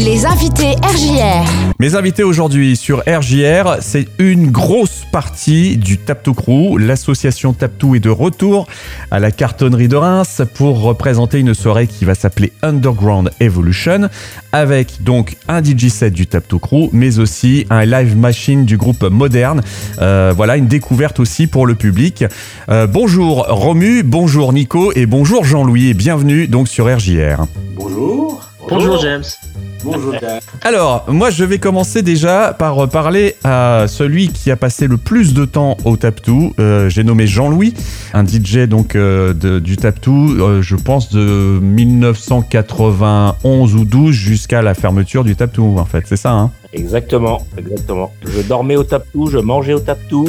Les invités RJR. Mes invités aujourd'hui sur RJR, c'est une grosse partie du Tapto Crew. L'association Tapto est de retour à la cartonnerie de Reims pour représenter une soirée qui va s'appeler Underground Evolution avec donc un DJ set du Tapto Crew mais aussi un live machine du groupe Moderne. Euh, voilà une découverte aussi pour le public. Euh, bonjour Romu, bonjour Nico et bonjour Jean-Louis et bienvenue donc sur RJR. Bonjour. Bonjour James. Bonjour Dan. Alors, moi, je vais commencer déjà par parler à celui qui a passé le plus de temps au Taptou. Euh, J'ai nommé Jean-Louis, un DJ donc euh, de- du Taptou, euh, je pense de 1991 ou 12 jusqu'à la fermeture du Taptou, en fait. C'est ça, hein? Exactement, exactement. Je dormais au tap-tout, je mangeais au tap-tout.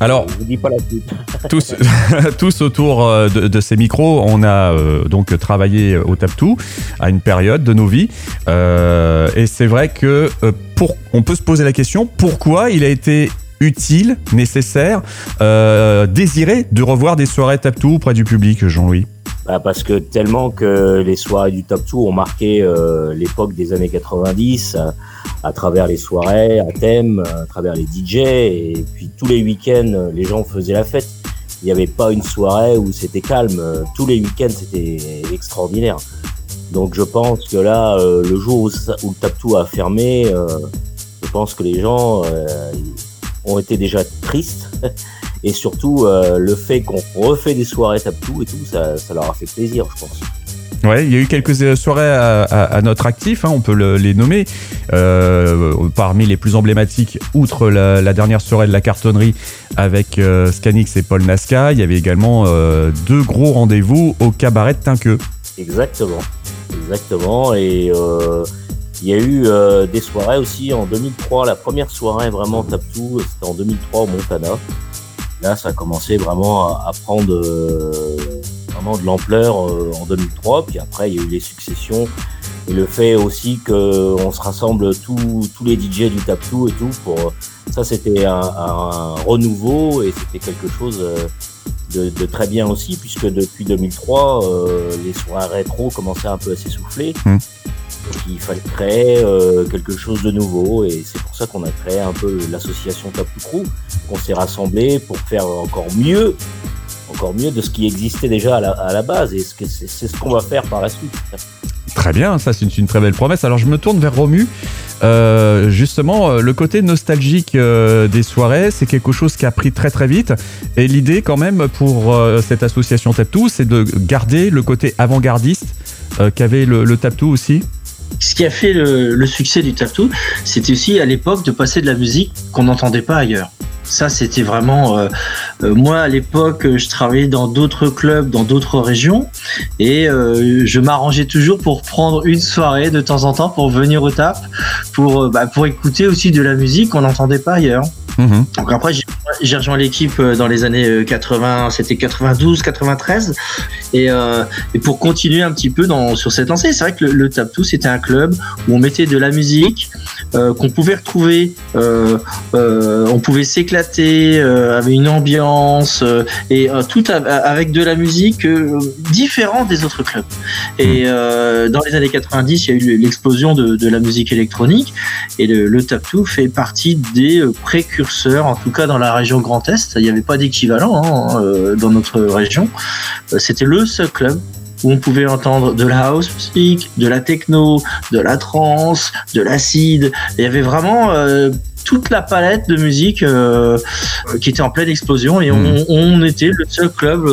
Alors, Je vous dis pas la suite. tous, tous autour euh, de, de ces micros, on a euh, donc travaillé au Taptou à une période de nos vies. Euh, et c'est vrai que euh, pour, on peut se poser la question pourquoi il a été utile, nécessaire, désiré de revoir des soirées Taptou auprès du public, Jean-Louis? Bah, parce que tellement que les soirées du tap-tout ont marqué euh, l'époque des années 90 euh, à travers les soirées, à thème, à travers les DJ et puis tous les week-ends euh, les gens faisaient la fête. Il n'y avait pas une soirée où c'était calme. Euh, Tous les week-ends c'était extraordinaire. Donc je pense que là, euh, le jour où, le tap-tout a fermé, euh, je pense que les gens euh, ont été déjà tristes. Et surtout, euh, le fait qu'on refait des soirées tap-tout et tout, ça, ça leur a fait plaisir, je pense. Ouais, il y a eu quelques euh, soirées à, à- à notre actif, hein, on peut le- les nommer. Euh, parmi les plus emblématiques, outre la, la dernière soirée de la cartonnerie avec euh, Scanix et Paul Nasca, il y avait également euh, deux gros rendez-vous au cabaret de Tinqueux. Exactement. Exactement. Et il y a eu des soirées aussi en 2003. La première soirée vraiment tap-tout, c'était en 2003 au Montana. Là, ça a commencé vraiment à, prendre euh, vraiment de l'ampleur euh, en 2003. Puis après, il y a eu les successions. Et le fait aussi qu'on se rassemble tous les DJ du tap-tout et tout. Pour, ça, c'était un, renouveau et c'était quelque chose euh, de, très bien aussi, puisque depuis 2003, euh, les soirées rétro commençaient un peu à s'essouffler. Mm. Donc il fallait créer euh, quelque chose de nouveau et c'est pour ça qu'on a créé un peu l'association Tap to Crew, qu'on s'est rassemblés pour faire encore mieux, encore mieux de ce qui existait déjà à la, base et c'est ce qu'on va faire par la suite. Très bien, ça c'est une, très belle promesse. Alors je me tourne vers Romu. Euh, justement, euh, le côté nostalgique des soirées, c'est quelque chose qui a pris très très vite. Et l'idée quand même pour cette association Taptou, c'est de garder le côté avant-gardiste qu'avait le, le aussi. Ce qui a fait le, le succès du tap-tout, c'était aussi à l'époque de passer de la musique qu'on n'entendait pas ailleurs. Ça, c'était vraiment. euh, euh, moi, à l'époque, je travaillais dans d'autres clubs, dans d'autres régions, et euh, je m'arrangeais toujours pour prendre une soirée de temps en temps pour venir au tap, pour bah, pour écouter aussi de la musique qu'on n'entendait pas ailleurs. Mhm. Donc après, j'ai- rejoint l'équipe euh, dans les années euh, 80, c'était 92, 93, et, euh, et pour continuer un petit peu dans, sur cette lancée, c'est vrai que le, le Tap Two, c'était un club où on mettait de la musique, euh, qu'on pouvait retrouver, euh, euh, on pouvait s'éclater, euh, avec une ambiance, euh, et euh, tout a- avec de la musique euh, différente des autres clubs. Et euh, dans les années 90, il y a eu l'explosion de, de la musique électronique, et le, le Tap Two fait partie des euh, précurseurs, en tout cas dans la région Grand Est. Il n'y avait pas d'équivalent hein, euh, dans notre région. Euh, C'était le seul club où on pouvait entendre de la house music, de la techno, de la trance, de l'acide. Il y avait vraiment euh, toute la palette de musique euh, qui était en pleine explosion et on, on était le seul club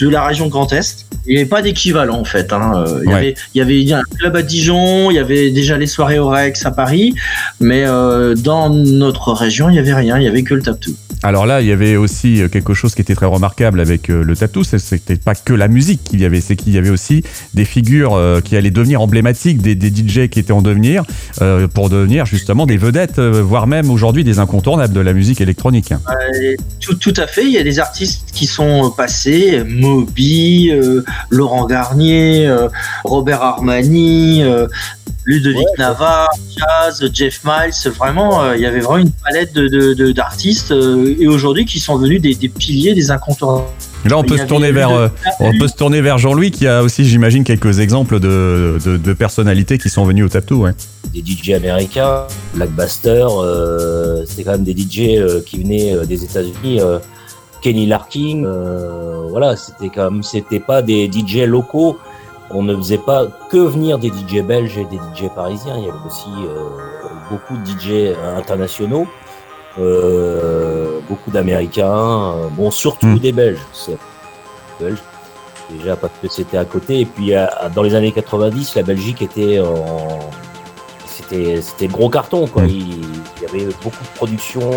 de la région Grand Est. Il n'y avait pas d'équivalent en fait. hein. Il, y Ouais. avait, il y avait un club à Dijon, il y avait déjà les soirées au Rex à Paris, mais euh, dans notre région, il n'y avait rien, il n'y avait que le tap two. Alors là, il y avait aussi euh, quelque chose qui était très remarquable avec euh, le Taptou, c'est- c'était pas que la musique qu'il y avait, c'est qu'il y avait aussi des figures euh, qui allaient devenir emblématiques, des, DJ qui étaient en devenir, pour devenir justement des vedettes, voire même aujourd'hui des incontournables de la musique électronique. Euh, tout, à fait. Il y a des artistes qui sont passés, Moby, Laurent Garnier, Robert Armani, euh, Ludovic Nava, Jazz, Jeff Miles, vraiment, euh, il y avait vraiment une palette de, d'artistes euh, et aujourd'hui qui sont venus des, piliers, des incontournables. Là, on peut, se tourner, vers, euh, on peut se tourner vers Jean-Louis qui a aussi, j'imagine, quelques exemples de, de, personnalités qui sont venues au Taptou. Ouais. Des DJ américains, Blackbuster, c'était quand même des DJ qui venaient des États-Unis. Kenny Larkin, voilà, c'était quand même, c'était pas des DJ locaux on ne faisait pas que venir des DJ belges et des DJ parisiens, il y avait aussi euh, beaucoup de DJ internationaux, euh, beaucoup d'Américains, euh, bon surtout hmm. des Belges, belges déjà parce que c'était à côté et puis dans les années 90 la Belgique était en c'était c'était gros carton quoi, hmm. il, y avait beaucoup de productions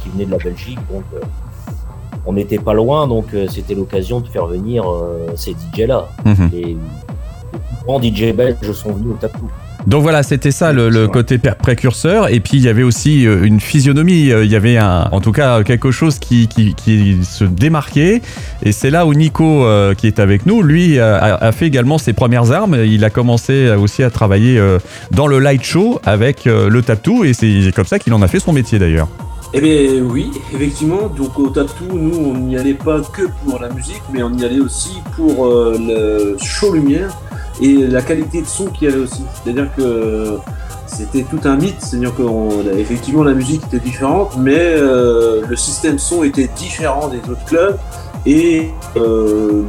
qui venaient de la Belgique donc on n'était pas loin, donc euh, c'était l'occasion de faire venir euh, ces DJ-là. Mhm. Les, grands DJ belges sont venus au tapou. Donc voilà, c'était ça le, côté précurseur. Et puis il y avait aussi euh, une physionomie. Il y avait un, en tout cas quelque chose qui, se démarquait. Et c'est là où Nico, qui est avec nous, lui a, fait également ses premières armes. Il a commencé aussi à travailler dans le light show avec le taptou. Et c'est comme ça qu'il en a fait son métier d'ailleurs. Eh bien oui, effectivement, donc au Tattoo, nous on n'y allait pas que pour la musique, mais on y allait aussi pour euh, le show lumière et la qualité de son qu'il y avait aussi. C'est-à-dire que c'était tout un mythe, c'est-à-dire que effectivement la musique était différente, mais euh, le système son était différent des autres clubs et euh,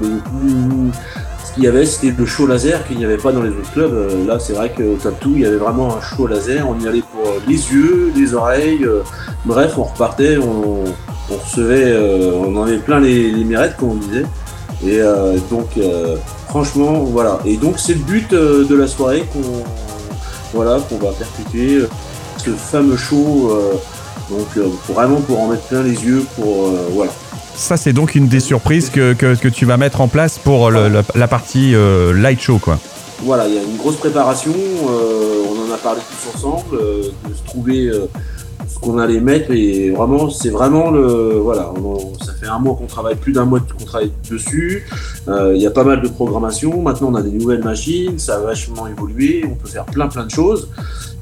il y avait, c'était le show laser qu'il n'y avait pas dans les autres clubs. Euh, là, c'est vrai qu'au Tattoo, il y avait vraiment un show laser. On y allait pour euh, les yeux, les oreilles. Euh, bref, on repartait, on, recevait, on en avait plein les, les mirettes, comme on disait. Et donc, franchement, voilà. Et donc, c'est le but de la soirée qu'on voilà, va perpétuer ce fameux show. donc, vraiment pour en mettre plein les yeux, pour voilà. Ça, c'est donc une des surprises que, que, tu vas mettre en place pour la, partie euh, light show, quoi. Voilà, il y a une grosse préparation. Euh, on en a parlé tous ensemble, euh, de se trouver ce qu'on allait mettre. Et vraiment, c'est vraiment le. Voilà, fait un mois qu'on travaille, plus d'un mois qu'on travaille dessus. Il y a pas mal de programmation. Maintenant, on a des nouvelles machines. Ça a vachement évolué. On peut faire plein, plein de choses.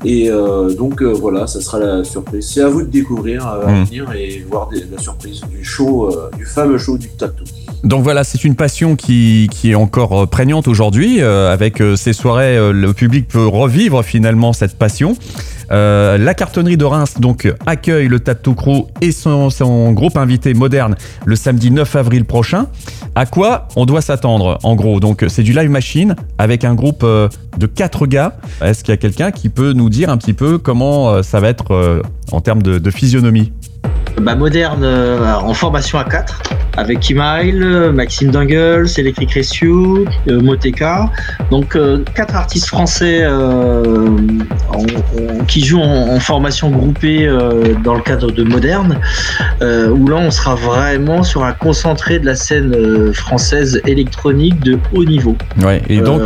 Et euh, donc euh, voilà, ça sera la surprise. C'est à vous de découvrir à hmm. venir et voir la surprise du show, euh, du fameux show du tattoo. Donc voilà, c'est une passion qui, qui, est encore prégnante aujourd'hui. avec ces soirées, le public peut revivre finalement cette passion. La cartonnerie de Reims donc accueille le Tattoo Crew et son, groupe invité moderne le samedi 9 avril prochain. À quoi on doit s'attendre en gros? Donc c'est du live machine avec un groupe de quatre gars. Est-ce qu'il y a quelqu'un qui peut nous dire un petit peu comment euh, ça va être euh, en termes de, physionomie? Bah, Moderne euh, en formation à 4 avec Kimail, Maxime Dungles, Electric Rescue, euh, Moteka. Donc euh, artistes français euh, qui jouent en, formation groupée dans le cadre de Moderne, où là on sera vraiment sur un concentré de la scène française électronique de haut niveau. Ouais, et donc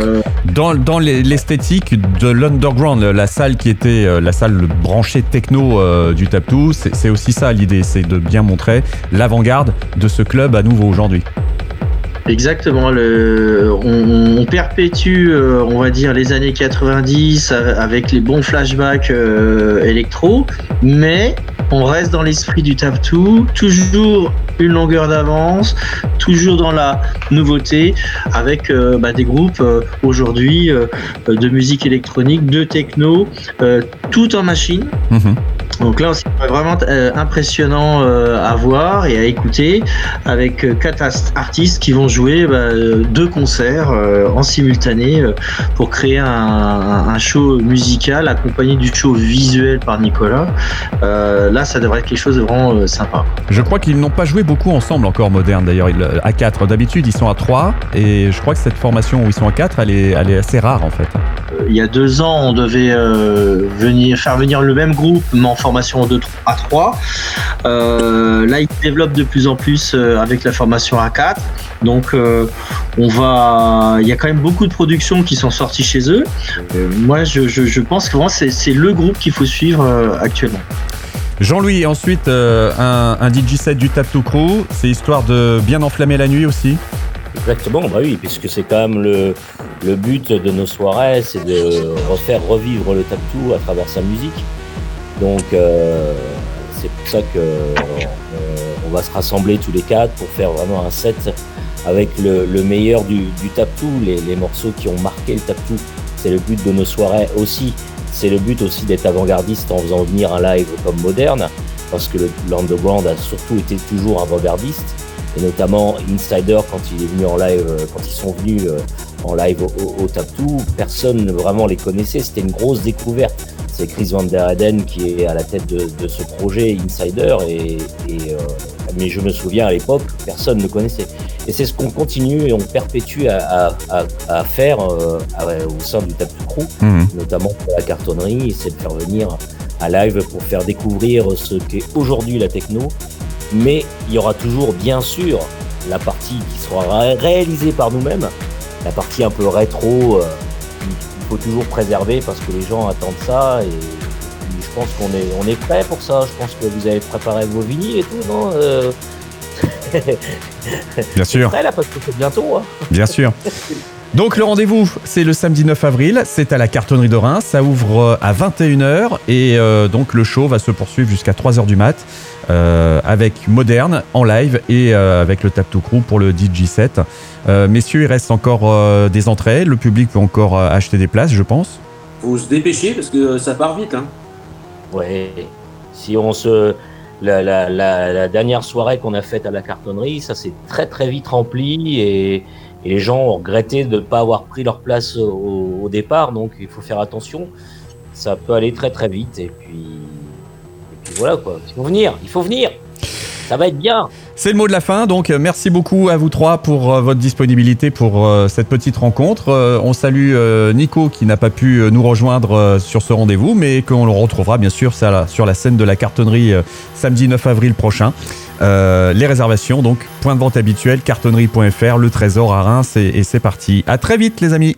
dans, dans l'esthétique de l'underground, la salle qui était la salle branchée techno du Taptou, c'est aussi ça l'idée, c'est de bien montrer l'avant-garde de ce club à nouveau aujourd'hui. Exactement. On, perpétue, euh, on va dire, les années 90 avec les bons flashbacks euh, électro, mais on reste dans l'esprit du tap toujours une longueur d'avance, toujours dans la nouveauté, avec euh, bah, des groupes aujourd'hui de musique électronique, de techno, tout en machine. Mhm. Donc là, c'est vraiment euh, impressionnant euh, à voir et à écouter avec euh, quatre artistes qui vont jouer bah, deux concerts en simultané pour créer un, show musical accompagné du show visuel par Nicolas. là, ça devrait être quelque chose de vraiment sympa. Je crois qu'ils n'ont pas joué beaucoup ensemble encore moderne d'ailleurs à quatre. D'habitude, ils sont à trois et je crois que cette formation où ils sont à quatre, elle est, elle est assez rare en fait. Il y a deux ans, on devait venir faire venir le même groupe, mais en formation de 3 à 3. Euh, là, ils développent de plus en plus euh, avec la formation A4. Donc, euh, on va. Il y a quand même beaucoup de productions qui sont sorties chez eux. moi, je, pense que c'est le groupe qu'il faut suivre actuellement. Jean-Louis, ensuite, un, un, DJ set du Tap to Crew. C'est histoire de bien enflammer la nuit aussi Exactement, bah oui, puisque c'est quand même le, le but de nos soirées, c'est de refaire revivre le tap-tout à travers sa musique. Donc, euh, c'est pour ça que euh, on va se rassembler tous les quatre pour faire vraiment un set avec le, meilleur du, du tap-tout, les, morceaux qui ont marqué le tap-tout. C'est le but de nos soirées aussi. C'est le but aussi d'être avant-gardiste en faisant venir un live comme moderne, parce que l'underground a surtout été toujours avant-gardiste, et notamment Insider quand euh, ils sont venus en live au, au, Tap2, personne ne vraiment les connaissait, c'était une grosse découverte. C'est Chris Van Der Eden qui est à la tête de, de ce projet Insider, et, et euh, mais je me souviens à l'époque, personne ne connaissait. Et c'est ce qu'on continue et on perpétue à, à, à faire euh, au sein du Tap Crew, mmh. notamment pour la cartonnerie, c'est de faire venir à live pour faire découvrir ce qu'est aujourd'hui la techno. Mais il y aura toujours, bien sûr, la partie qui sera réalisée par nous-mêmes, la partie un peu rétro, euh, faut toujours préserver parce que les gens attendent ça et je pense qu'on est, on est prêt pour ça. Je pense que vous avez préparé vos vinyles et tout, non euh... Bien sûr. Prêt là parce que c'est bientôt. Hein Bien sûr. Donc le rendez-vous, c'est le samedi 9 avril, c'est à la cartonnerie de Reims, ça ouvre euh, à 21h et euh, donc le show va se poursuivre jusqu'à 3h du mat euh, avec Moderne en live et euh, avec le Tap to Crew pour le DJ set. Euh, messieurs, il reste encore euh, des entrées, le public peut encore acheter des places, je pense. Faut se dépêcher parce que ça part vite. Hein. Ouais. Si on se. La, la, la, la dernière soirée qu'on a faite à la cartonnerie, ça s'est très très vite rempli et, et, les gens ont regretté de ne pas avoir pris leur place au, départ, donc il faut faire attention. Ça peut aller très très vite et puis, voilà quoi. Il faut venir, il faut venir. Ça va être bien. C'est le mot de la fin, donc merci beaucoup à vous trois pour euh, votre disponibilité pour euh, cette petite rencontre. Euh, on salue Nico qui n'a pas pu nous rejoindre sur ce rendez-vous, mais qu'on le retrouvera bien sûr sur la scène de la cartonnerie samedi 9 avril prochain. Les réservations, donc point de vente habituel, cartonnerie.fr, le trésor à Reims, et, et c'est parti. À très vite les amis